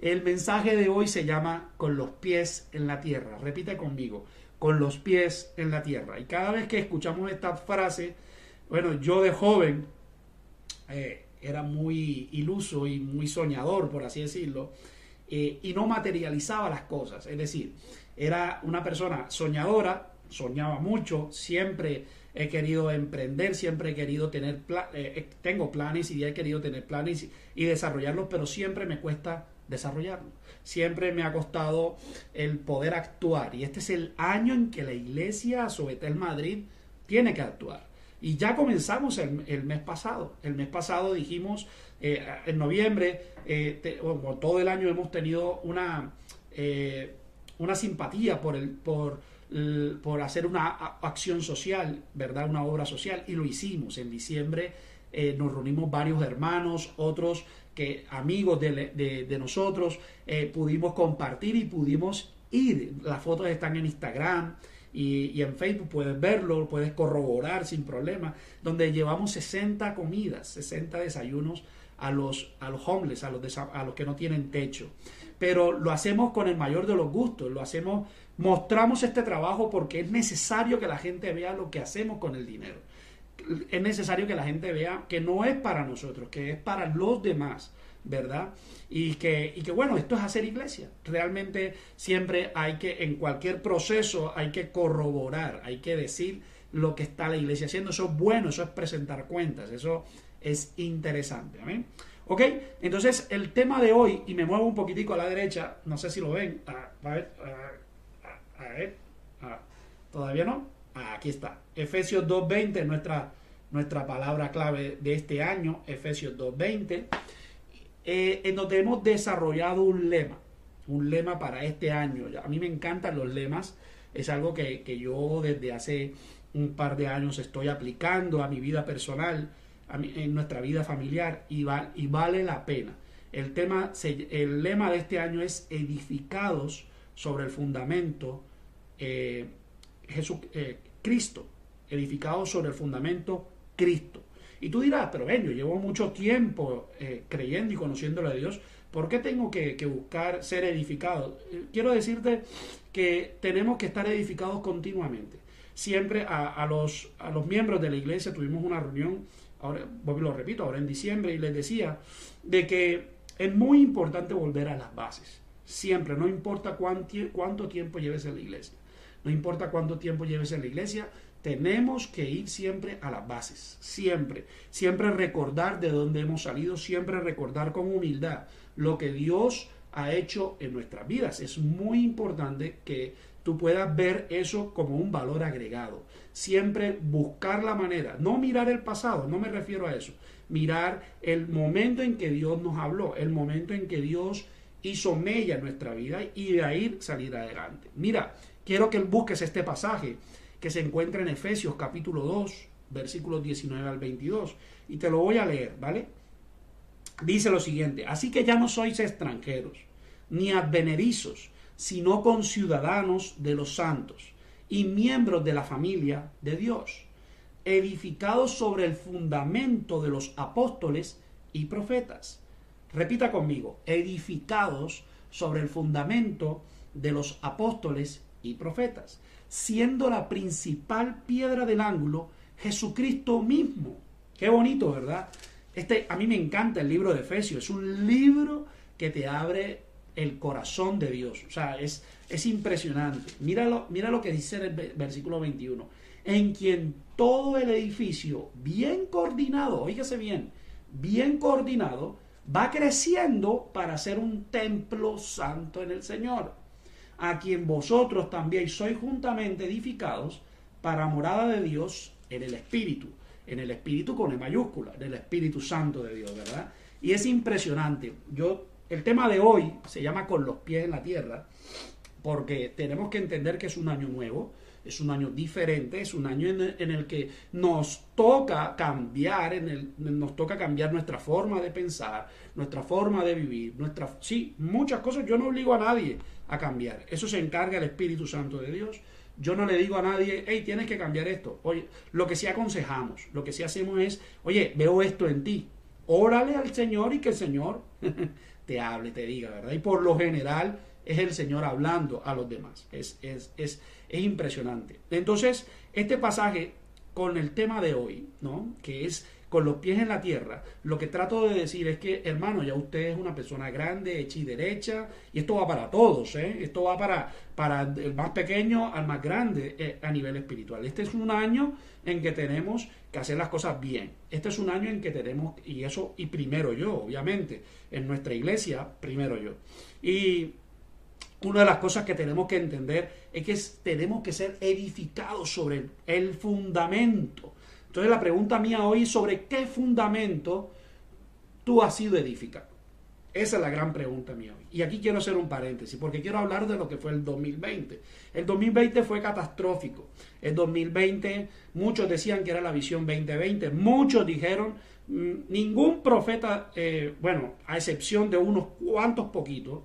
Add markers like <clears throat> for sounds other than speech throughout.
El mensaje de hoy se llama con los pies en la tierra. Repite conmigo, con los pies en la tierra. Y cada vez que escuchamos esta frase, bueno, yo de joven eh, era muy iluso y muy soñador, por así decirlo, eh, y no materializaba las cosas. Es decir, era una persona soñadora, soñaba mucho, siempre he querido emprender, siempre he querido tener, eh, tengo planes y he querido tener planes y desarrollarlos, pero siempre me cuesta desarrollarlo. Siempre me ha costado el poder actuar y este es el año en que la iglesia Sobetel Madrid tiene que actuar. Y ya comenzamos el, mes pasado. El mes pasado dijimos, eh, en noviembre, eh, todo el año hemos tenido una, eh, una simpatía por, el, por, por hacer una acción social, ¿verdad? Una obra social y lo hicimos. En diciembre nos reunimos varios hermanos, otros amigos de, nosotros eh, pudimos compartir y pudimos ir. Las fotos están en Instagram y, en Facebook, puedes verlo, puedes corroborar sin problema, donde llevamos 60 comidas, 60 desayunos a los, a los homeless, a los, a los que no tienen techo. Pero lo hacemos con el mayor de los gustos, lo hacemos, mostramos este trabajo porque es necesario que la gente vea lo que hacemos con el dinero es necesario que la gente vea que no es para nosotros, que es para los demás, ¿verdad? Y que, y que bueno, esto es hacer iglesia. Realmente siempre hay que, en cualquier proceso, hay que corroborar, hay que decir lo que está la iglesia haciendo. Eso es bueno, eso es presentar cuentas, eso es interesante. ¿amén? Ok, entonces el tema de hoy, y me muevo un poquitico a la derecha, no sé si lo ven, a, ver, a, ver, todavía no, aquí está, Efesios 2.20, nuestra nuestra palabra clave de este año, Efesios 2.20, eh, en donde hemos desarrollado un lema, un lema para este año. A mí me encantan los lemas, es algo que, yo desde hace un par de años estoy aplicando a mi vida personal, a en nuestra vida familiar y, y vale la pena. El, tema, el lema de este año es edificados sobre el fundamento eh, eh Cristo, edificados sobre el fundamento Cristo. Y tú dirás, pero ven, yo llevo mucho tiempo eh, creyendo y conociendo a Dios, ¿por qué tengo que, buscar ser edificado? Eh, quiero decirte que tenemos que estar edificados continuamente. Siempre a, los, a los miembros de la iglesia tuvimos una reunión, ahora lo repito, ahora en diciembre, y les decía de que es muy importante volver a las bases. Siempre, no importa cuánto tiempo lleves en la iglesia. No importa cuánto tiempo lleves en la iglesia, tenemos que ir siempre a las bases, siempre, siempre recordar de dónde hemos salido, siempre recordar con humildad lo que Dios ha hecho en nuestras vidas. Es muy importante que tú puedas ver eso como un valor agregado. Siempre buscar la manera, no mirar el pasado, no me refiero a eso, mirar el momento en que Dios nos habló, el momento en que Dios hizo mella en nuestra vida y de ahí salir adelante. Mira, quiero que busques este pasaje que se encuentra en Efesios capítulo 2, versículos 19 al 22. Y te lo voy a leer, ¿vale? Dice lo siguiente, así que ya no sois extranjeros, ni advenerizos, sino conciudadanos de los santos y miembros de la familia de Dios, edificados sobre el fundamento de los apóstoles y profetas. Repita conmigo, edificados sobre el fundamento de los apóstoles y profetas siendo la principal piedra del ángulo Jesucristo mismo. Qué bonito, ¿verdad? Este, a mí me encanta el libro de Efesios, es un libro que te abre el corazón de Dios. O sea, es, es impresionante. Míralo, mira lo que dice el versículo 21. En quien todo el edificio, bien coordinado, oígase bien, bien coordinado, va creciendo para ser un templo santo en el Señor a quien vosotros también sois juntamente edificados para morada de Dios en el Espíritu, en el Espíritu con el mayúscula, en el Espíritu Santo de Dios, ¿verdad? Y es impresionante. Yo, el tema de hoy se llama con los pies en la tierra, porque tenemos que entender que es un año nuevo, es un año diferente, es un año en el, que nos toca cambiar, en el, nos toca cambiar nuestra forma de pensar, nuestra forma de vivir, nuestra, sí, muchas cosas. Yo no obligo a nadie a cambiar. Eso se encarga el Espíritu Santo de Dios. Yo no le digo a nadie, hey, tienes que cambiar esto. Oye, lo que sí aconsejamos, lo que sí hacemos es, oye, veo esto en ti. Órale al Señor y que el Señor <laughs> te hable, te diga, ¿verdad? Y por lo general es el Señor hablando a los demás. Es, es, es, es impresionante. Entonces, este pasaje con el tema de hoy, ¿no? Que es con los pies en la tierra, lo que trato de decir es que, hermano, ya usted es una persona grande, hecha y derecha, y esto va para todos, ¿eh? esto va para, para el más pequeño al más grande eh, a nivel espiritual. Este es un año en que tenemos que hacer las cosas bien. Este es un año en que tenemos, y eso, y primero yo, obviamente, en nuestra iglesia, primero yo. Y una de las cosas que tenemos que entender es que tenemos que ser edificados sobre el fundamento entonces la pregunta mía hoy es sobre qué fundamento tú has sido edificado. Esa es la gran pregunta mía hoy. Y aquí quiero hacer un paréntesis, porque quiero hablar de lo que fue el 2020. El 2020 fue catastrófico. El 2020, muchos decían que era la visión 2020. Muchos dijeron, mm, ningún profeta, eh, bueno, a excepción de unos cuantos poquitos,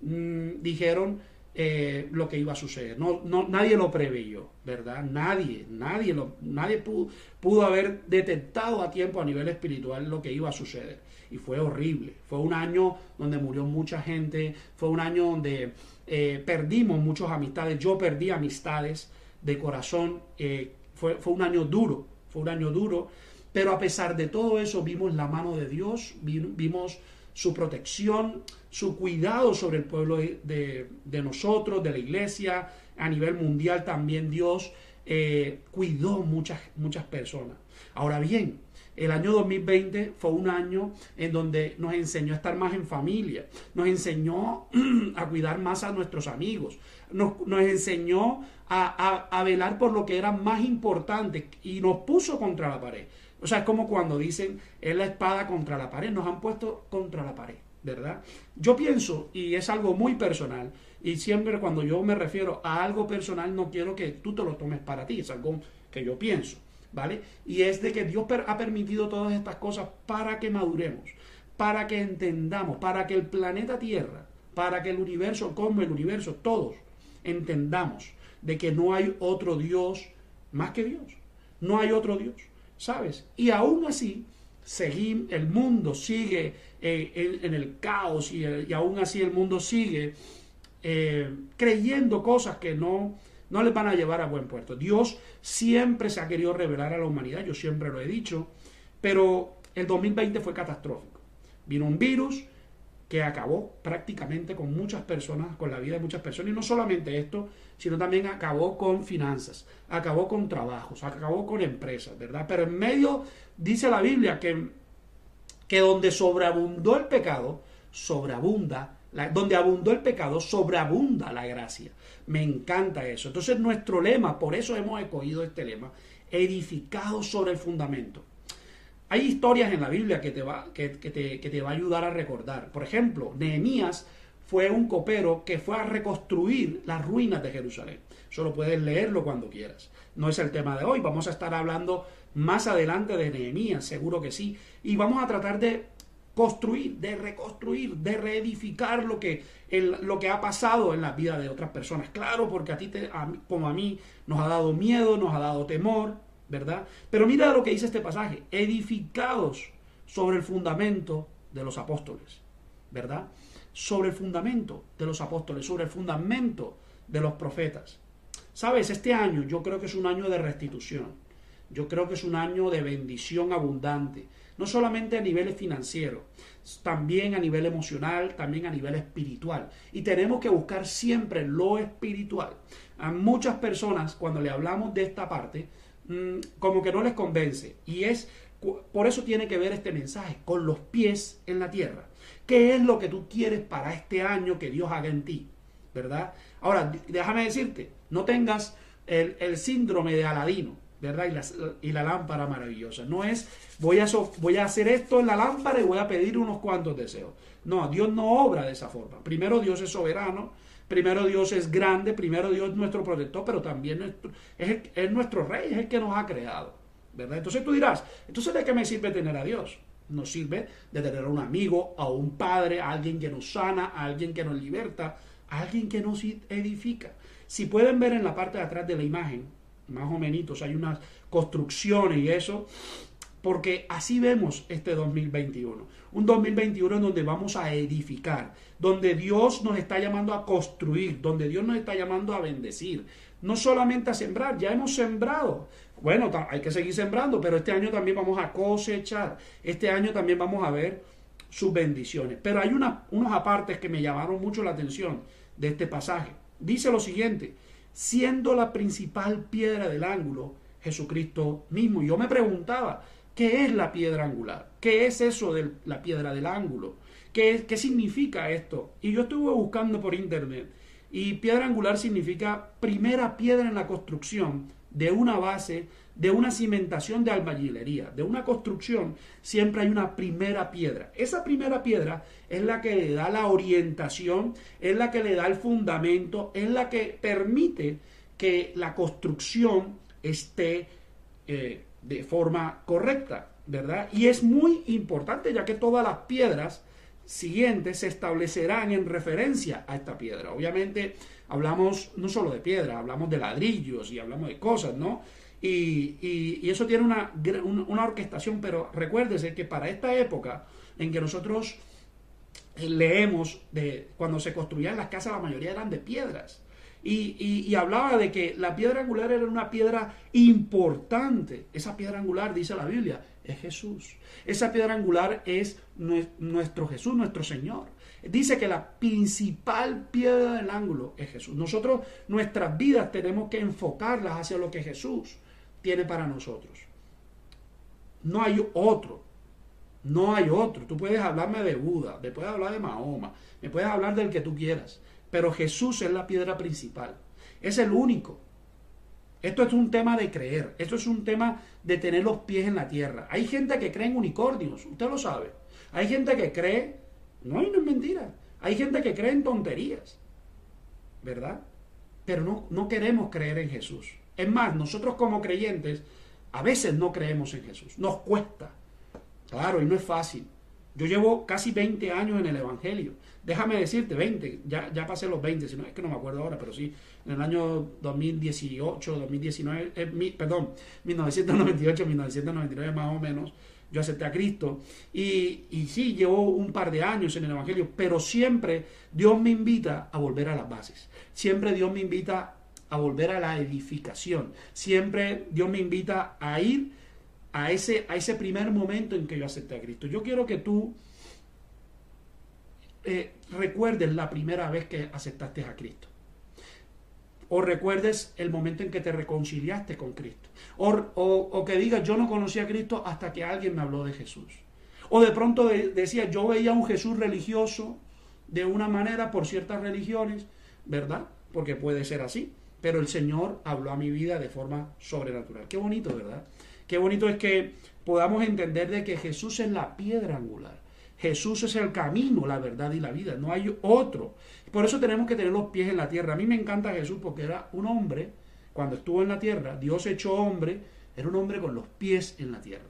mm, dijeron eh, lo que iba a suceder. No, no, nadie lo preveyó, ¿verdad? Nadie, nadie, lo, nadie pudo, pudo, haber detectado a tiempo a nivel espiritual lo que iba a suceder. Y fue horrible. Fue un año donde murió mucha gente, fue un año donde eh, perdimos muchas amistades. Yo perdí amistades de corazón. Eh, fue, fue un año duro, fue un año duro. Pero a pesar de todo eso, vimos la mano de Dios, vimos su protección, su cuidado sobre el pueblo de, nosotros, de la iglesia, a nivel mundial también Dios eh, cuidó muchas, muchas personas. Ahora bien, el año 2020 fue un año en donde nos enseñó a estar más en familia, nos enseñó <clears throat> a cuidar más a nuestros amigos, nos, enseñó a, a, velar por lo que era más importante y nos puso contra la pared. O sea, es como cuando dicen, es la espada contra la pared, nos han puesto contra la pared, ¿verdad? Yo pienso, y es algo muy personal, y siempre cuando yo me refiero a algo personal, no quiero que tú te lo tomes para ti, es algo que yo pienso, ¿vale? Y es de que Dios ha permitido todas estas cosas para que maduremos, para que entendamos, para que el planeta Tierra, para que el universo, como el universo, todos entendamos de que no hay otro Dios más que Dios. No hay otro Dios. ¿Sabes? Y aún así, seguimos, el mundo sigue eh, en, el caos y, aún así el mundo sigue eh, creyendo cosas que no, no les van a llevar a buen puerto. Dios siempre se ha querido revelar a la humanidad, yo siempre lo he dicho, pero el 2020 fue catastrófico. Vino un virus, que acabó prácticamente con muchas personas, con la vida de muchas personas, y no solamente esto, sino también acabó con finanzas, acabó con trabajos, acabó con empresas, ¿verdad? Pero en medio dice la Biblia que, que donde sobreabundó el pecado, sobreabunda, donde abundó el pecado, sobreabunda la gracia. Me encanta eso. Entonces nuestro lema, por eso hemos escogido este lema, edificado sobre el fundamento. Hay historias en la Biblia que te, va, que, te, que te va a ayudar a recordar. Por ejemplo, Nehemías fue un copero que fue a reconstruir las ruinas de Jerusalén. Solo puedes leerlo cuando quieras. No es el tema de hoy. Vamos a estar hablando más adelante de Nehemías, seguro que sí. Y vamos a tratar de construir, de reconstruir, de reedificar lo que, lo que ha pasado en la vida de otras personas. Claro, porque a ti, te, como a mí, nos ha dado miedo, nos ha dado temor, ¿verdad? Pero mira lo que dice este pasaje, edificados sobre el fundamento de los apóstoles, ¿verdad? Sobre el fundamento de los apóstoles, sobre el fundamento de los profetas. Sabes, este año yo creo que es un año de restitución, yo creo que es un año de bendición abundante, no solamente a nivel financiero, también a nivel emocional, también a nivel espiritual. Y tenemos que buscar siempre lo espiritual. A muchas personas, cuando le hablamos de esta parte, Mm, como que no les convence. Y es por eso tiene que ver este mensaje, con los pies en la tierra. ¿Qué es lo que tú quieres para este año que Dios haga en ti? ¿Verdad? Ahora, déjame decirte, no tengas el, síndrome de Aladino, ¿verdad? Y la, y la, lámpara maravillosa. No es, voy a, voy a hacer esto en la lámpara y voy a pedir unos cuantos deseos. No, Dios no obra de esa forma. Primero Dios es soberano, Primero Dios es grande, primero Dios es nuestro protector, pero también es, nuestro rey, es el que nos ha creado. ¿verdad? Entonces tú dirás, entonces ¿de qué me sirve tener a Dios? Nos sirve de tener a un amigo, a un padre, a alguien que nos sana, a alguien que nos liberta, a alguien que nos edifica. Si pueden ver en la parte de atrás de la imagen, más o menos, hay unas construcciones y eso, porque así vemos este 2021. Un 2021 en donde vamos a edificar, donde Dios nos está llamando a construir, donde Dios nos está llamando a bendecir, no solamente a sembrar, ya hemos sembrado. Bueno, hay que seguir sembrando, pero este año también vamos a cosechar. Este año también vamos a ver sus bendiciones. Pero hay unos apartes que me llamaron mucho la atención de este pasaje. Dice lo siguiente, siendo la principal piedra del ángulo Jesucristo mismo. Yo me preguntaba, ¿qué es la piedra angular? ¿Qué es eso de la piedra del ángulo? ¿Qué, significa esto? Y yo estuve buscando por internet y piedra angular significa primera piedra en la construcción de una base, de una cimentación de albañilería, de una construcción, siempre hay una primera piedra. Esa primera piedra es la que le da la orientación, es la que le da el fundamento, es la que permite que la construcción esté eh, de forma correcta, ¿verdad? Y es muy importante ya que todas las piedras siguientes se establecerán en referencia a esta piedra. Obviamente hablamos no solo de piedra, hablamos de ladrillos y hablamos de cosas, ¿no? Y, eso tiene una, una, orquestación, pero recuérdese que para esta época en que nosotros eh, leemos de cuando se construían las casas, la mayoría eran de piedras. Y, hablaba de que la piedra angular era una piedra importante. Esa piedra angular, dice la Biblia, es Jesús. Esa piedra angular es nuestro Jesús, nuestro Señor. Dice que la principal piedra del ángulo es Jesús. Nosotros, nuestras vidas tenemos que enfocarlas hacia lo que Jesús tiene para nosotros. No hay otro. No hay otro. Tú puedes hablarme de Buda, me puedes hablar de Mahoma, me puedes hablar del que tú quieras. Pero Jesús es la piedra principal. Es el único. Esto es un tema de creer. Esto es un tema de tener los pies en la tierra. Hay gente que cree en unicornios. Usted lo sabe. Hay gente que cree. No, no es mentira. Hay gente que cree en tonterías. ¿Verdad? Pero no, no queremos creer en Jesús. Es más, nosotros como creyentes a veces no creemos en Jesús. Nos cuesta. Claro, y no es fácil. Yo llevo casi 20 años en el Evangelio. Déjame decirte, 20, ya, ya pasé los 20, si no, es que no me acuerdo ahora, pero sí, en el año 2018, 2019, eh, perdón, 1998, 1999 más o menos, yo acepté a Cristo. Y, y sí, llevo un par de años en el Evangelio, pero siempre Dios me invita a volver a las bases. Siempre Dios me invita a volver a la edificación. Siempre Dios me invita a ir a ese, a ese primer momento en que yo acepté a Cristo. Yo quiero que tú eh, recuerdes la primera vez que aceptaste a Cristo. O recuerdes el momento en que te reconciliaste con Cristo. O, que digas, yo no conocí a Cristo hasta que alguien me habló de Jesús. O de pronto decía, yo veía un Jesús religioso de una manera por ciertas religiones, ¿verdad? Porque puede ser así. Pero el Señor habló a mi vida de forma sobrenatural. Qué bonito, ¿verdad? Qué bonito es que podamos entender de que Jesús es la piedra angular. Jesús es el camino, la verdad y la vida. No hay otro. Por eso tenemos que tener los pies en la tierra. A mí me encanta Jesús porque era un hombre, cuando estuvo en la tierra, Dios echó hombre, era un hombre con los pies en la tierra.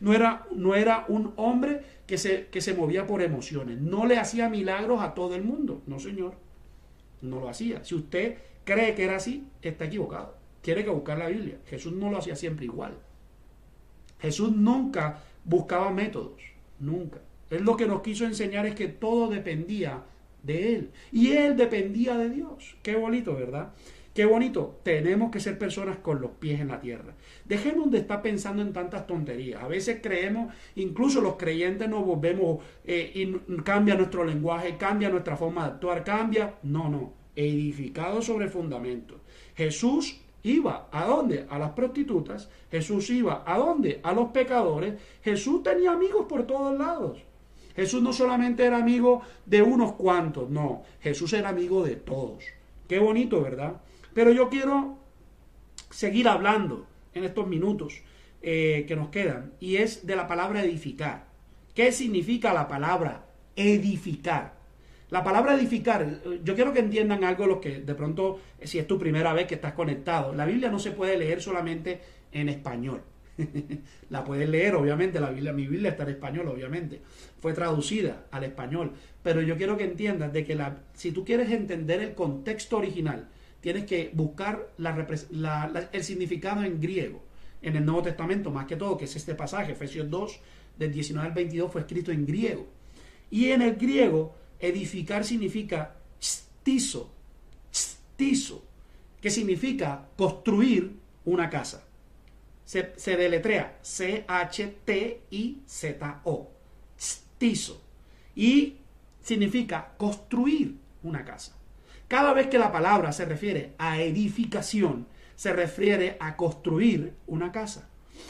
No era, no era un hombre que se, que se movía por emociones. No le hacía milagros a todo el mundo. No, señor. No lo hacía. Si usted cree que era así, está equivocado. Quiere que buscar la Biblia. Jesús no lo hacía siempre igual. Jesús nunca buscaba métodos, nunca. Él lo que nos quiso enseñar es que todo dependía de Él. Y Él dependía de Dios. Qué bonito, ¿verdad? Qué bonito. Tenemos que ser personas con los pies en la tierra. Dejemos de estar pensando en tantas tonterías. A veces creemos, incluso los creyentes nos volvemos eh, y cambia nuestro lenguaje, cambia nuestra forma de actuar, cambia. No, no. Edificado sobre fundamento. Jesús iba a dónde? A las prostitutas. Jesús iba a dónde? A los pecadores. Jesús tenía amigos por todos lados. Jesús no solamente era amigo de unos cuantos, no, Jesús era amigo de todos. Qué bonito, ¿verdad? Pero yo quiero seguir hablando en estos minutos eh, que nos quedan y es de la palabra edificar. ¿Qué significa la palabra edificar? La palabra edificar, yo quiero que entiendan algo los que de pronto, si es tu primera vez que estás conectado, la Biblia no se puede leer solamente en español. <laughs> la puedes leer, obviamente, la Biblia, mi Biblia está en español, obviamente. Fue traducida al español. Pero yo quiero que entiendas de que la, si tú quieres entender el contexto original, tienes que buscar la, el significado en griego. en el Nuevo Testamento, más que todo, que es este pasaje, Efesios 2, del 19 al 22, fue escrito en griego. Y en el griego, edificar significa stizo, stizo, que significa construir una casa. Se, deletrea C-H-T-I-Z-O, stizo. Y significa construir una casa. Cada vez que la palabra se refiere a edificación, se refiere a construir una casa.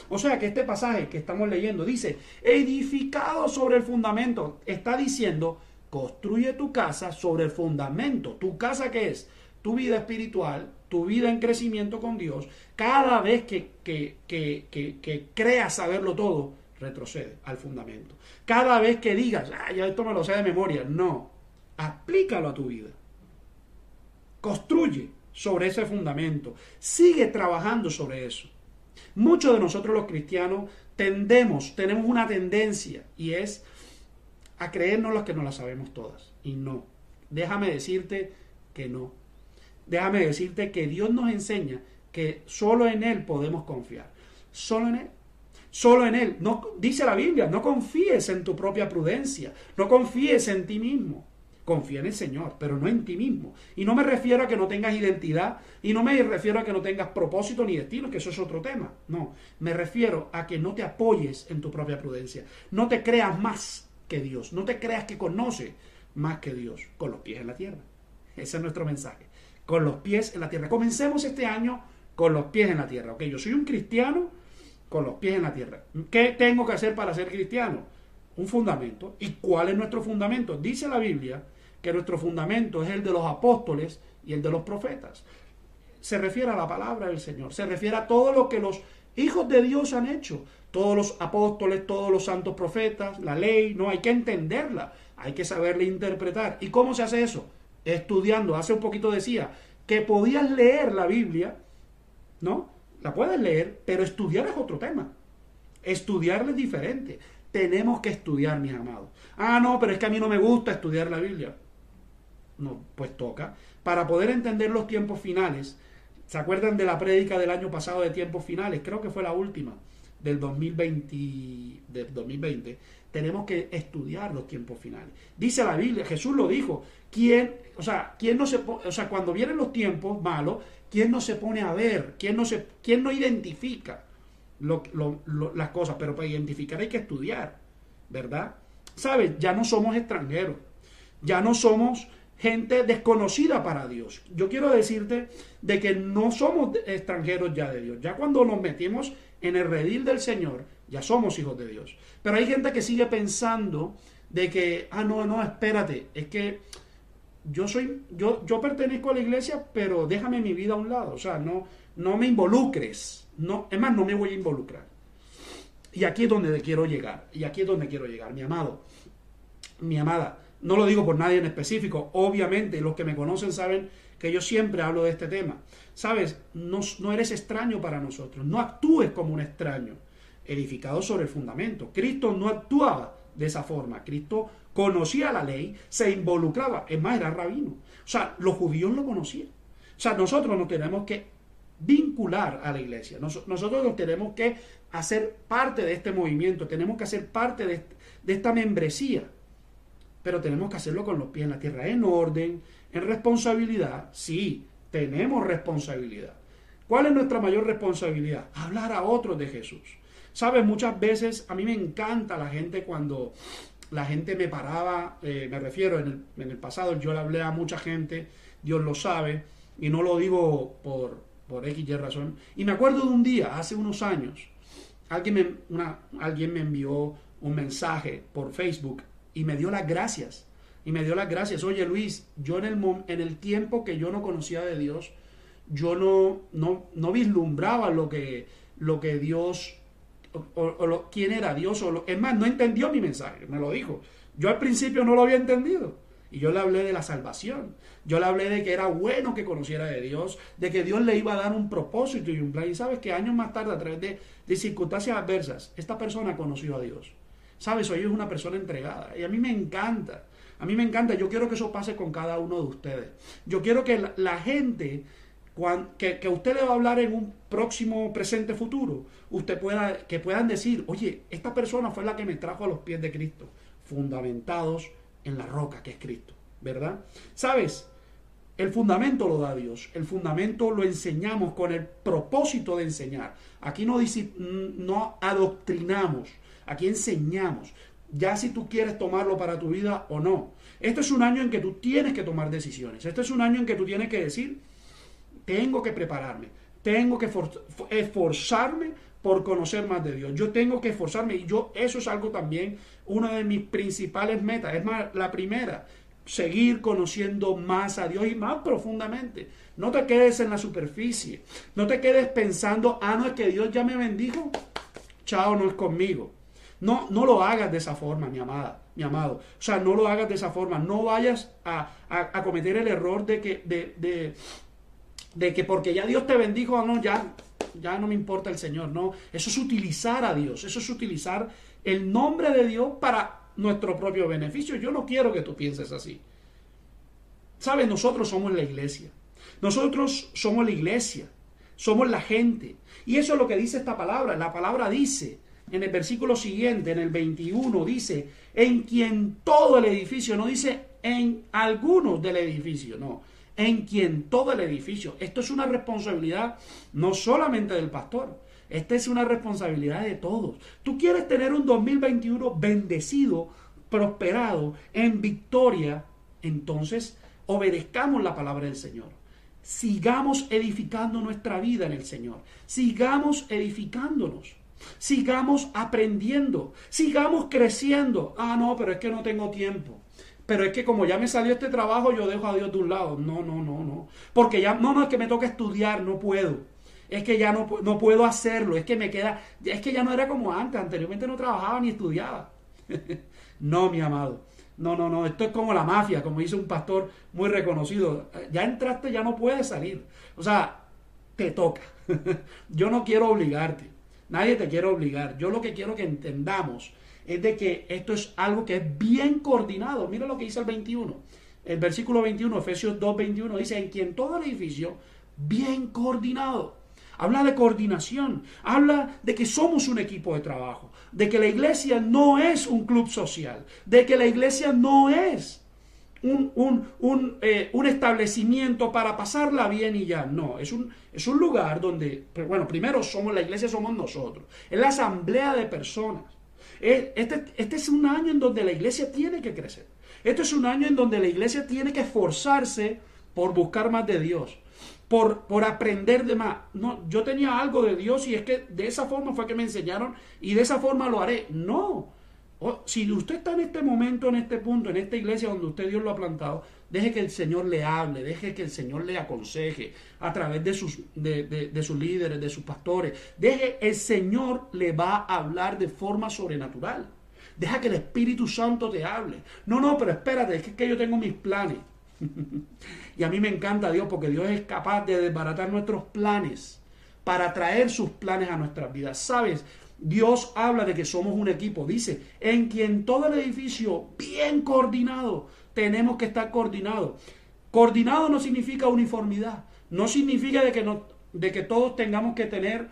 O sea que este pasaje que estamos leyendo dice, edificado sobre el fundamento, está diciendo, construye tu casa sobre el fundamento. ¿Tu casa qué es? Tu vida espiritual, tu vida en crecimiento con Dios. Cada vez que, que, que, que creas saberlo todo, retrocede al fundamento. Cada vez que digas, ah, ya esto me lo sé de memoria, no, aplícalo a tu vida. Construye sobre ese fundamento. Sigue trabajando sobre eso. Muchos de nosotros los cristianos tendemos, tenemos una tendencia y es a creernos las que no las sabemos todas. Y no. Déjame decirte que no. Déjame decirte que Dios nos enseña que solo en Él podemos confiar. Solo en Él. Solo en Él. No, dice la Biblia, no confíes en tu propia prudencia. No confíes en ti mismo. Confía en el Señor, pero no en ti mismo. Y no me refiero a que no tengas identidad, y no me refiero a que no tengas propósito ni destino, que eso es otro tema. No, me refiero a que no te apoyes en tu propia prudencia. No te creas más que Dios. No te creas que conoce más que Dios con los pies en la tierra. Ese es nuestro mensaje. Con los pies en la tierra. Comencemos este año con los pies en la tierra. Ok, yo soy un cristiano con los pies en la tierra. ¿Qué tengo que hacer para ser cristiano? Un fundamento. ¿Y cuál es nuestro fundamento? Dice la Biblia que nuestro fundamento es el de los apóstoles y el de los profetas. Se refiere a la palabra del Señor, se refiere a todo lo que los hijos de Dios han hecho, todos los apóstoles, todos los santos profetas, la ley, no hay que entenderla, hay que saberla interpretar. ¿Y cómo se hace eso? Estudiando. Hace un poquito decía que podías leer la Biblia, ¿no? La puedes leer, pero estudiar es otro tema. Estudiar es diferente. Tenemos que estudiar, mis amados. Ah, no, pero es que a mí no me gusta estudiar la Biblia. No, pues toca. Para poder entender los tiempos finales, ¿se acuerdan de la prédica del año pasado de tiempos finales? Creo que fue la última del 2020, del 2020. Tenemos que estudiar los tiempos finales. Dice la Biblia, Jesús lo dijo. ¿Quién, o sea, quién no se, o sea, cuando vienen los tiempos malos, quién no se pone a ver? ¿Quién no se, quién no identifica las cosas? Pero para identificar hay que estudiar, ¿verdad? ¿Sabes? Ya no somos extranjeros. Ya no somos gente desconocida para Dios. Yo quiero decirte de que no somos extranjeros ya de Dios. Ya cuando nos metimos en el redil del Señor, ya somos hijos de Dios. Pero hay gente que sigue pensando de que, ah, no, no, espérate, es que yo soy, yo, yo pertenezco a la iglesia, pero déjame mi vida a un lado. O sea, no, no me involucres. No, es más, no me voy a involucrar. Y aquí es donde quiero llegar. Y aquí es donde quiero llegar, mi amado. Mi amada. No lo digo por nadie en específico. Obviamente, los que me conocen saben que yo siempre hablo de este tema. Sabes, no, no eres extraño para nosotros. No actúes como un extraño, edificado sobre el fundamento. Cristo no actuaba de esa forma. Cristo conocía la ley, se involucraba. Es más, era rabino. O sea, los judíos lo conocían. O sea, nosotros nos tenemos que vincular a la iglesia. nosotros nos tenemos que hacer parte de este movimiento, tenemos que hacer parte de, de esta membresía pero tenemos que hacerlo con los pies en la tierra, en orden, en responsabilidad. Sí, tenemos responsabilidad. ¿Cuál es nuestra mayor responsabilidad? Hablar a otros de Jesús. Sabes, muchas veces a mí me encanta la gente cuando la gente me paraba, eh, me refiero en el, pasado, yo le hablé a mucha gente, Dios lo sabe, y no lo digo por, por X y razón. Y me acuerdo de un día, hace unos años, alguien me envió un mensaje por Facebook y me dio las gracias. Y me dio las gracias. Oye Luis, yo en el, en el tiempo que yo no conocía de Dios, yo no, no, no vislumbraba lo que, lo que Dios, o, quién era Dios, o lo, es más, no entendió mi mensaje, me lo dijo. Yo al principio no lo había entendido. Y yo le hablé de la salvación. Yo le hablé de que era bueno que conociera de Dios, de que Dios le iba a dar un propósito y un plan. Y sabes que años más tarde, a través de, de circunstancias adversas, esta persona conoció a Dios. Sabes, hoy es una persona entregada. Y a mí me encanta. A mí me encanta. Yo quiero que eso pase con cada uno de ustedes. Yo quiero que la, gente que, usted le va a hablar en un próximo presente futuro, usted pueda, que puedan decir, oye, esta persona fue la que me trajo a los pies de Cristo, fundamentados en la roca que es Cristo, ¿verdad? ¿Sabes? El fundamento lo da Dios, el fundamento lo enseñamos con el propósito de enseñar. Aquí no, no adoctrinamos, aquí enseñamos, ya si tú quieres tomarlo para tu vida o no. Este es un año en que tú tienes que tomar decisiones, este es un año en que tú tienes que decir, tengo que prepararme, tengo que esforzarme por conocer más de Dios. Yo tengo que esforzarme y yo eso es algo también una de mis principales metas. Es más, la primera, seguir conociendo más a Dios y más profundamente. No te quedes en la superficie. No te quedes pensando, ah, no es que Dios ya me bendijo. Chao, no es conmigo. No, no lo hagas de esa forma, mi amada, mi amado. O sea, no lo hagas de esa forma. No vayas a, a, cometer el error de que, de, de, de que porque ya Dios te bendijo, ah, no, ya, ya no me importa el Señor. No, eso es utilizar a Dios. Eso es utilizar el nombre de Dios para nuestro propio beneficio. Yo no quiero que tú pienses así. ¿Sabes? Nosotros somos la iglesia. Nosotros somos la iglesia. Somos la gente. Y eso es lo que dice esta palabra. La palabra dice, en el versículo siguiente, en el 21, dice, en quien todo el edificio, no dice en algunos del edificio, no, en quien todo el edificio. Esto es una responsabilidad no solamente del pastor, esta es una responsabilidad de todos. Tú quieres tener un 2021 bendecido, prosperado, en victoria, entonces obedezcamos la palabra del Señor. Sigamos edificando nuestra vida en el Señor. Sigamos edificándonos. Sigamos aprendiendo. Sigamos creciendo. Ah, no, pero es que no tengo tiempo. Pero es que como ya me salió este trabajo, yo dejo a Dios de un lado. No, no, no, no. Porque ya, no, no, es que me toca estudiar, no puedo es que ya no, no puedo hacerlo, es que me queda, es que ya no era como antes, anteriormente no trabajaba ni estudiaba. <laughs> no, mi amado. No, no, no, esto es como la mafia, como dice un pastor muy reconocido. Ya entraste, ya no puedes salir. O sea, te toca. <laughs> Yo no quiero obligarte. Nadie te quiere obligar. Yo lo que quiero que entendamos es de que esto es algo que es bien coordinado. Mira lo que dice el 21. El versículo 21, Efesios 2, 21, dice, en quien todo el edificio bien coordinado habla de coordinación, habla de que somos un equipo de trabajo, de que la iglesia no es un club social, de que la iglesia no es un, eh, establecimiento para pasarla bien y ya. No, es un, es un lugar donde, bueno, primero somos la iglesia, somos nosotros. Es la asamblea de personas. Este, este es un año en donde la iglesia tiene que crecer. Este es un año en donde la iglesia tiene que esforzarse por buscar más de Dios por, aprender de más. No, yo tenía algo de Dios y es que de esa forma fue que me enseñaron y de esa forma lo haré. No. Si usted está en este momento, en este punto, en esta iglesia donde usted Dios lo ha plantado, deje que el Señor le hable, deje que el Señor le aconseje a través de sus, de, de sus líderes, de sus pastores. Deje, el Señor le va a hablar de forma sobrenatural. Deja que el Espíritu Santo te hable. No, no, pero espérate, es que yo tengo mis planes. <laughs> y a mí me encanta Dios porque Dios es capaz de desbaratar nuestros planes para traer sus planes a nuestras vidas. ¿Sabes? Dios habla de que somos un equipo. Dice, en quien todo el edificio bien coordinado, tenemos que estar coordinados. Coordinado no significa uniformidad. No significa de que, no, de que todos tengamos que tener,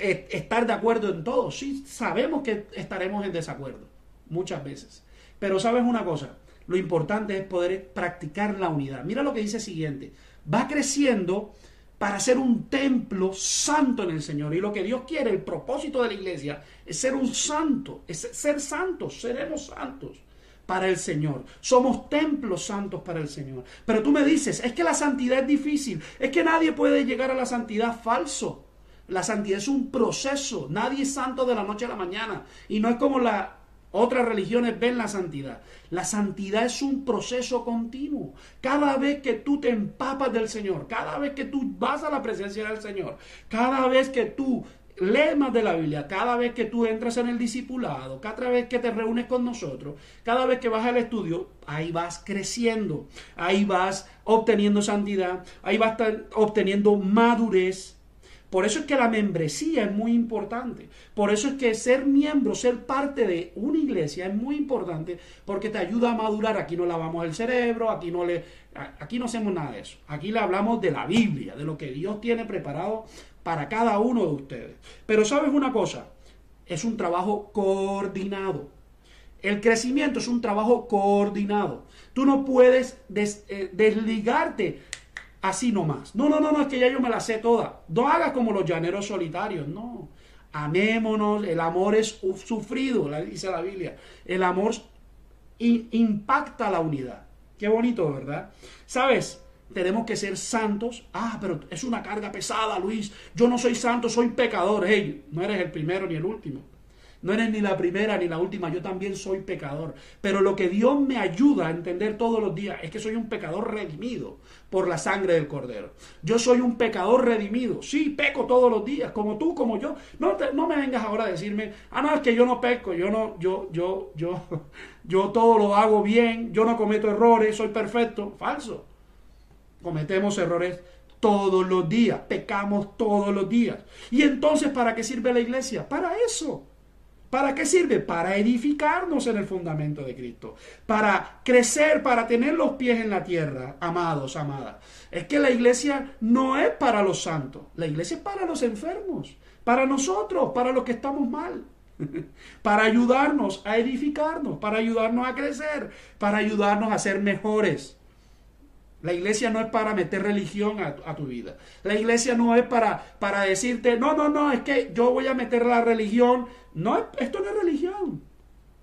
eh, estar de acuerdo en todo. Sí, sabemos que estaremos en desacuerdo muchas veces. Pero sabes una cosa, lo importante es poder practicar la unidad. Mira lo que dice siguiente. Va creciendo para ser un templo santo en el Señor. Y lo que Dios quiere, el propósito de la iglesia, es ser un santo, es ser santos, seremos santos para el Señor. Somos templos santos para el Señor. Pero tú me dices, es que la santidad es difícil, es que nadie puede llegar a la santidad falso. La santidad es un proceso, nadie es santo de la noche a la mañana. Y no es como la otras religiones ven la santidad. La santidad es un proceso continuo. Cada vez que tú te empapas del Señor, cada vez que tú vas a la presencia del Señor, cada vez que tú lees más de la Biblia, cada vez que tú entras en el discipulado, cada vez que te reúnes con nosotros, cada vez que vas al estudio, ahí vas creciendo, ahí vas obteniendo santidad, ahí vas obteniendo madurez. Por eso es que la membresía es muy importante. Por eso es que ser miembro, ser parte de una iglesia es muy importante porque te ayuda a madurar. Aquí no lavamos el cerebro, aquí no le aquí no hacemos nada de eso. Aquí le hablamos de la Biblia, de lo que Dios tiene preparado para cada uno de ustedes. Pero sabes una cosa, es un trabajo coordinado. El crecimiento es un trabajo coordinado. Tú no puedes eh, desligarte así nomás. No, no, no, no, es que ya yo me la sé toda. No hagas como los llaneros solitarios, no. Amémonos, el amor es sufrido, dice la Biblia. El amor impacta la unidad. Qué bonito, ¿verdad? ¿Sabes? Tenemos que ser santos. Ah, pero es una carga pesada, Luis. Yo no soy santo, soy pecador. Hey, no eres el primero ni el último. No eres ni la primera ni la última, yo también soy pecador. Pero lo que Dios me ayuda a entender todos los días es que soy un pecador redimido por la sangre del Cordero. Yo soy un pecador redimido. Sí, peco todos los días, como tú, como yo. No, no me vengas ahora a decirme, ah, no, es que yo no peco, yo no, yo, yo, yo, <laughs> yo todo lo hago bien, yo no cometo errores, soy perfecto. Falso. Cometemos errores todos los días, pecamos todos los días. ¿Y entonces para qué sirve la iglesia? Para eso ¿Para qué sirve? Para edificarnos en el fundamento de Cristo, para crecer, para tener los pies en la tierra, amados, amadas. Es que la iglesia no es para los santos, la iglesia es para los enfermos, para nosotros, para los que estamos mal, <laughs> para ayudarnos a edificarnos, para ayudarnos a crecer, para ayudarnos a ser mejores. La iglesia no es para meter religión a, tu vida. La iglesia no es para, para decirte, no, no, no, es que yo voy a meter la religión. No, esto no es religión.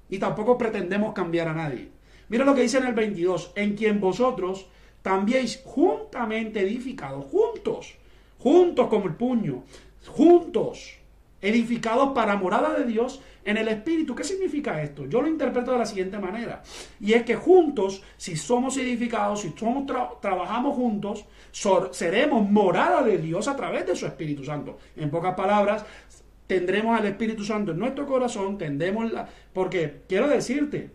Y tampoco pretendemos cambiar a nadie. Mira lo que dice en el 22, en quien vosotros también juntamente edificados, juntos, juntos como el puño, juntos, edificados para morada de Dios en el Espíritu. ¿Qué significa esto? Yo lo interpreto de la siguiente manera. Y es que juntos, si somos edificados, si trabajamos juntos, seremos morada de Dios a través de su Espíritu Santo. En pocas palabras, tendremos al Espíritu Santo en nuestro corazón, tendremos la... Porque quiero decirte,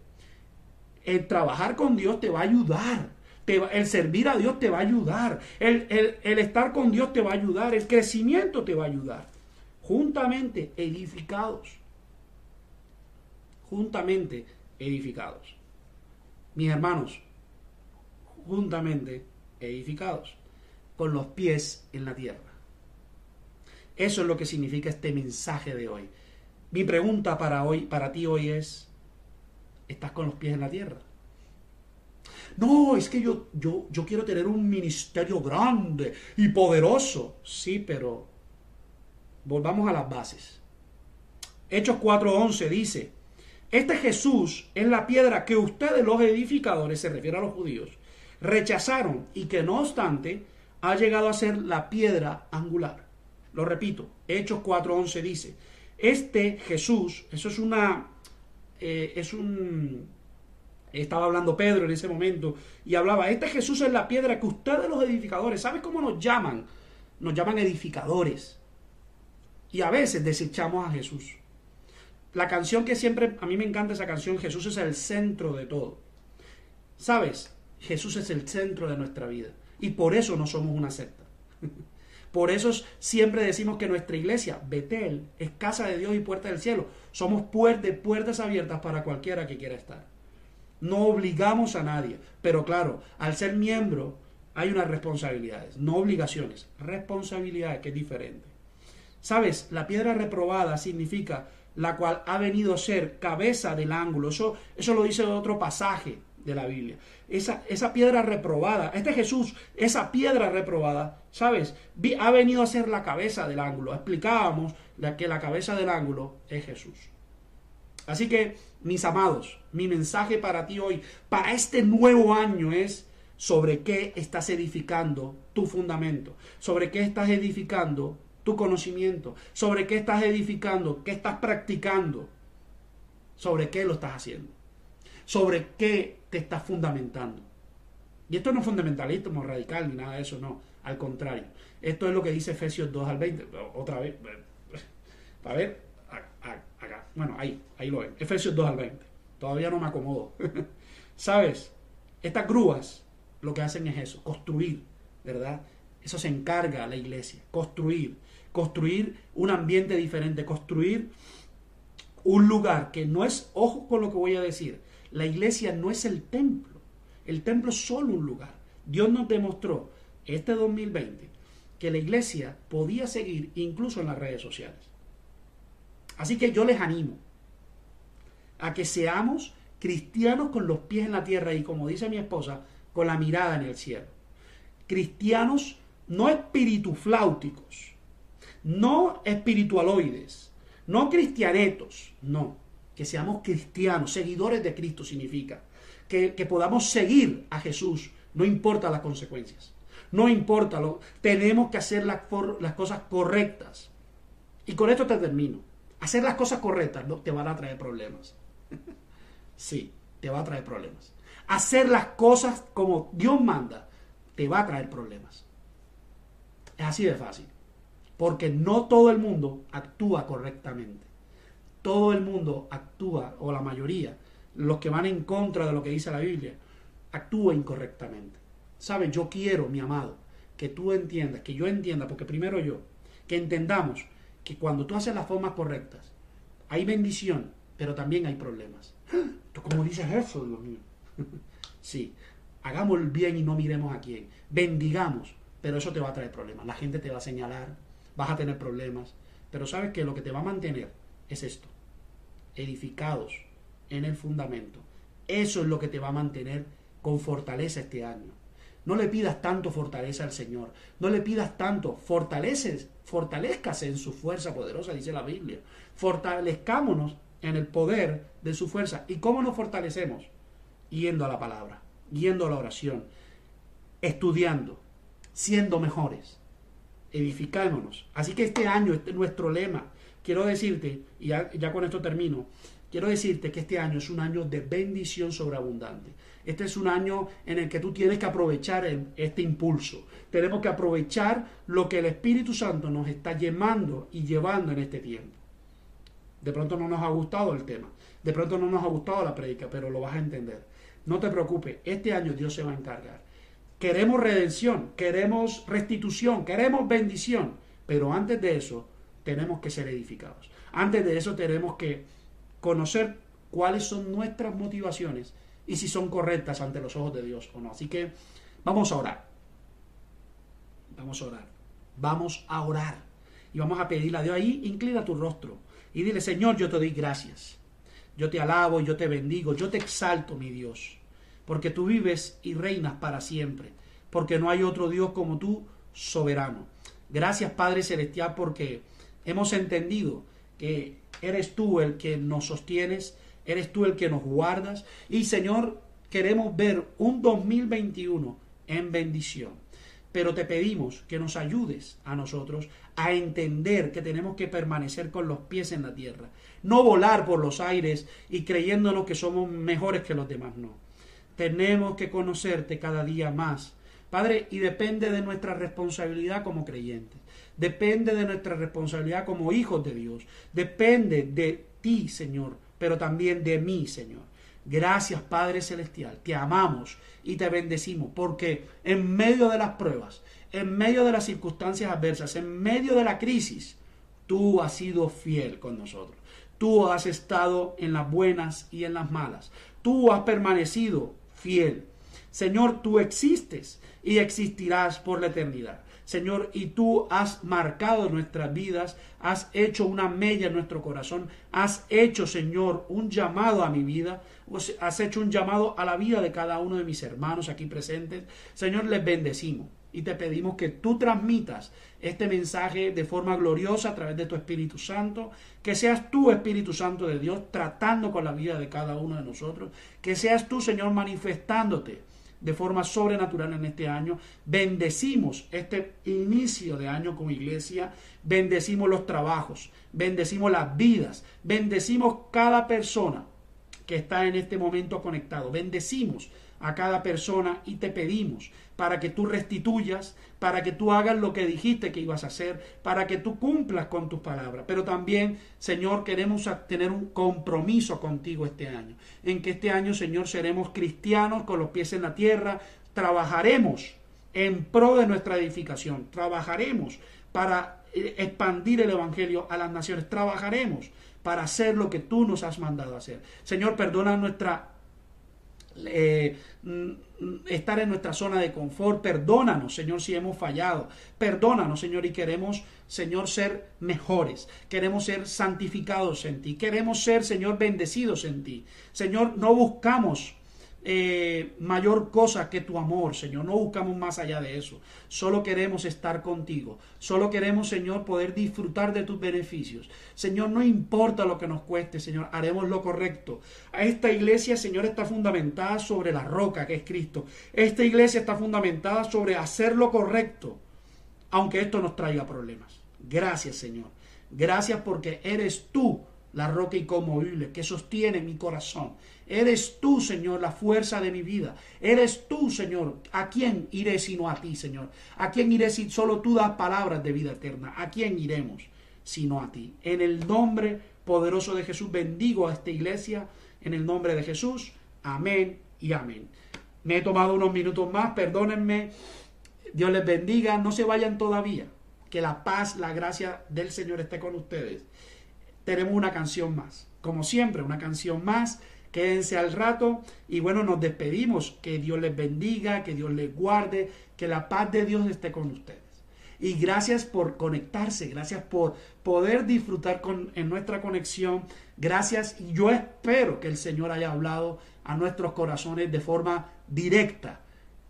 el trabajar con Dios te va a ayudar. el servir a Dios te va a ayudar. El, el estar con Dios te va a ayudar. El crecimiento te va a ayudar. Juntamente edificados juntamente edificados. Mis hermanos, juntamente edificados, con los pies en la tierra. Eso es lo que significa este mensaje de hoy. Mi pregunta para hoy, para ti hoy es: ¿estás con los pies en la tierra? No, es que yo, yo, yo quiero tener un ministerio grande y poderoso. Sí, pero volvamos a las bases. Hechos 4:11 dice, este Jesús es la piedra que ustedes los edificadores, se refiere a los judíos, rechazaron y que no obstante ha llegado a ser la piedra angular. Lo repito, Hechos 4.11 dice, este Jesús, eso es una, eh, es un, estaba hablando Pedro en ese momento y hablaba, este Jesús es la piedra que ustedes los edificadores, ¿sabes cómo nos llaman? Nos llaman edificadores. Y a veces desechamos a Jesús. La canción que siempre, a mí me encanta esa canción, Jesús es el centro de todo. ¿Sabes? Jesús es el centro de nuestra vida. Y por eso no somos una secta. <laughs> Por eso siempre decimos que nuestra iglesia, Betel, es casa de Dios y puerta del cielo. Somos puertas, puertas abiertas para cualquiera que quiera estar. No obligamos a nadie. Pero claro, al ser miembro hay unas responsabilidades, no obligaciones, responsabilidades que es diferente. ¿Sabes? La piedra reprobada significa la cual ha venido a ser cabeza del ángulo. Eso, eso lo dice otro pasaje de la Biblia. Esa, esa piedra reprobada, este Jesús, esa piedra reprobada, ¿sabes? Ha venido a ser la cabeza del ángulo. Explicábamos que la cabeza del ángulo es Jesús. Así que, mis amados, mi mensaje para ti hoy, para este nuevo año es sobre qué estás edificando tu fundamento, sobre qué estás edificando tu conocimiento, sobre qué estás edificando, qué estás practicando, sobre qué lo estás haciendo, sobre qué te estás fundamentando. Y esto no es fundamentalismo radical ni nada de eso, no, al contrario. Esto es lo que dice Efesios 2 al 20. Otra vez, a ver, acá, bueno, ahí, ahí lo ven. Efesios 2 al 20. Todavía no me acomodo. <laughs> ¿Sabes? Estas grúas lo que hacen es eso, construir, ¿verdad? Eso se encarga la iglesia, construir construir un ambiente diferente, construir un lugar que no es, ojo con lo que voy a decir, la iglesia no es el templo, el templo es solo un lugar. Dios nos demostró este 2020 que la iglesia podía seguir incluso en las redes sociales. Así que yo les animo a que seamos cristianos con los pies en la tierra y como dice mi esposa, con la mirada en el cielo. Cristianos no espiritufláuticos, no espiritualoides, no cristianetos, no, que seamos cristianos, seguidores de Cristo significa, que, podamos seguir a Jesús, no importa las consecuencias, no importa, lo, tenemos que hacer las, las cosas correctas. Y con esto te termino. Hacer las cosas correctas no, te van a traer problemas. <laughs> sí, te va a traer problemas. Hacer las cosas como Dios manda te va a traer problemas. Es así de fácil. Porque no todo el mundo actúa correctamente. Todo el mundo actúa, o la mayoría, los que van en contra de lo que dice la Biblia, actúa incorrectamente. ¿Sabes? Yo quiero, mi amado, que tú entiendas, que yo entienda, porque primero yo, que entendamos que cuando tú haces las formas correctas, hay bendición, pero también hay problemas. <gasps> ¿Tú cómo dices eso, Dios mío? <laughs> sí, hagamos el bien y no miremos a quién. Bendigamos, pero eso te va a traer problemas. La gente te va a señalar, vas a tener problemas. Pero sabes que lo que te va a mantener es esto. Edificados en el fundamento. Eso es lo que te va a mantener con fortaleza este año. No le pidas tanto fortaleza al Señor. No le pidas tanto. Fortaleces, fortalezcase en su fuerza poderosa, dice la Biblia. Fortalezcámonos en el poder de su fuerza. ¿Y cómo nos fortalecemos? Yendo a la palabra, yendo a la oración, estudiando, siendo mejores, edificándonos. Así que este año, este nuestro lema. Quiero decirte, y ya, ya con esto termino, quiero decirte que este año es un año de bendición sobreabundante. Este es un año en el que tú tienes que aprovechar este impulso. Tenemos que aprovechar lo que el Espíritu Santo nos está llamando y llevando en este tiempo. De pronto no nos ha gustado el tema, de pronto no nos ha gustado la predica, pero lo vas a entender. No te preocupes, este año Dios se va a encargar. Queremos redención, queremos restitución, queremos bendición, pero antes de eso tenemos que ser edificados. Antes de eso tenemos que conocer cuáles son nuestras motivaciones y si son correctas ante los ojos de Dios o no. Así que vamos a orar. Vamos a orar. Vamos a orar. Y vamos a pedirle a Dios ahí, inclina tu rostro y dile, Señor, yo te doy gracias. Yo te alabo, yo te bendigo, yo te exalto, mi Dios, porque tú vives y reinas para siempre, porque no hay otro Dios como tú, soberano. Gracias, Padre Celestial, porque hemos entendido que eres tú el que nos sostienes, eres tú el que nos guardas, y Señor, queremos ver un 2021 en bendición pero te pedimos que nos ayudes a nosotros a entender que tenemos que permanecer con los pies en la tierra, no volar por los aires y creyéndonos que somos mejores que los demás, no. Tenemos que conocerte cada día más, Padre, y depende de nuestra responsabilidad como creyentes, depende de nuestra responsabilidad como hijos de Dios, depende de ti, Señor, pero también de mí, Señor. Gracias Padre Celestial, te amamos y te bendecimos porque en medio de las pruebas, en medio de las circunstancias adversas, en medio de la crisis, tú has sido fiel con nosotros. Tú has estado en las buenas y en las malas. Tú has permanecido fiel. Señor, tú existes y existirás por la eternidad. Señor, y tú has marcado nuestras vidas, has hecho una mella en nuestro corazón, has hecho, Señor, un llamado a mi vida, has hecho un llamado a la vida de cada uno de mis hermanos aquí presentes. Señor, les bendecimos y te pedimos que tú transmitas este mensaje de forma gloriosa a través de tu Espíritu Santo, que seas tú, Espíritu Santo de Dios, tratando con la vida de cada uno de nosotros, que seas tú, Señor, manifestándote de forma sobrenatural en este año. Bendecimos este inicio de año como iglesia, bendecimos los trabajos, bendecimos las vidas, bendecimos cada persona que está en este momento conectado. Bendecimos a cada persona y te pedimos para que tú restituyas, para que tú hagas lo que dijiste que ibas a hacer, para que tú cumplas con tus palabras. Pero también, Señor, queremos tener un compromiso contigo este año, en que este año, Señor, seremos cristianos con los pies en la tierra, trabajaremos en pro de nuestra edificación, trabajaremos para eh, expandir el Evangelio a las naciones. Trabajaremos para hacer lo que tú nos has mandado hacer. Señor, perdona nuestra eh, mm, estar en nuestra zona de confort. Perdónanos, Señor, si hemos fallado. Perdónanos, Señor, y queremos, Señor, ser mejores. Queremos ser santificados en ti. Queremos ser, Señor, bendecidos en ti. Señor, no buscamos eh, mayor cosa que tu amor, Señor. No buscamos más allá de eso. Solo queremos estar contigo. Solo queremos, Señor, poder disfrutar de tus beneficios. Señor, no importa lo que nos cueste, Señor, haremos lo correcto. Esta iglesia, Señor, está fundamentada sobre la roca que es Cristo. Esta iglesia está fundamentada sobre hacer lo correcto, aunque esto nos traiga problemas. Gracias, Señor. Gracias porque eres tú la roca inconmovible que sostiene mi corazón. Eres tú, Señor, la fuerza de mi vida. Eres tú, Señor. ¿A quién iré sino a ti, Señor? ¿A quién iré si solo tú das palabras de vida eterna? ¿A quién iremos sino a ti? En el nombre poderoso de Jesús bendigo a esta iglesia. En el nombre de Jesús. Amén y amén. Me he tomado unos minutos más, perdónenme. Dios les bendiga. No se vayan todavía. Que la paz, la gracia del Señor esté con ustedes. Tenemos una canción más. Como siempre, una canción más Quédense al rato y bueno, nos despedimos. Que Dios les bendiga, que Dios les guarde, que la paz de Dios esté con ustedes. Y gracias por conectarse, gracias por poder disfrutar con, en nuestra conexión. Gracias y yo espero que el Señor haya hablado a nuestros corazones de forma directa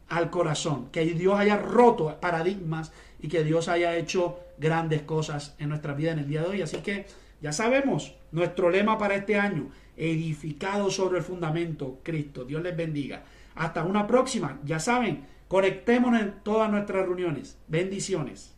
al corazón, que Dios haya roto paradigmas y que Dios haya hecho grandes cosas en nuestra vida en el día de hoy. Así que ya sabemos, nuestro lema para este año, edificado sobre el fundamento Cristo. Dios les bendiga. Hasta una próxima. Ya saben, conectémonos en todas nuestras reuniones. Bendiciones.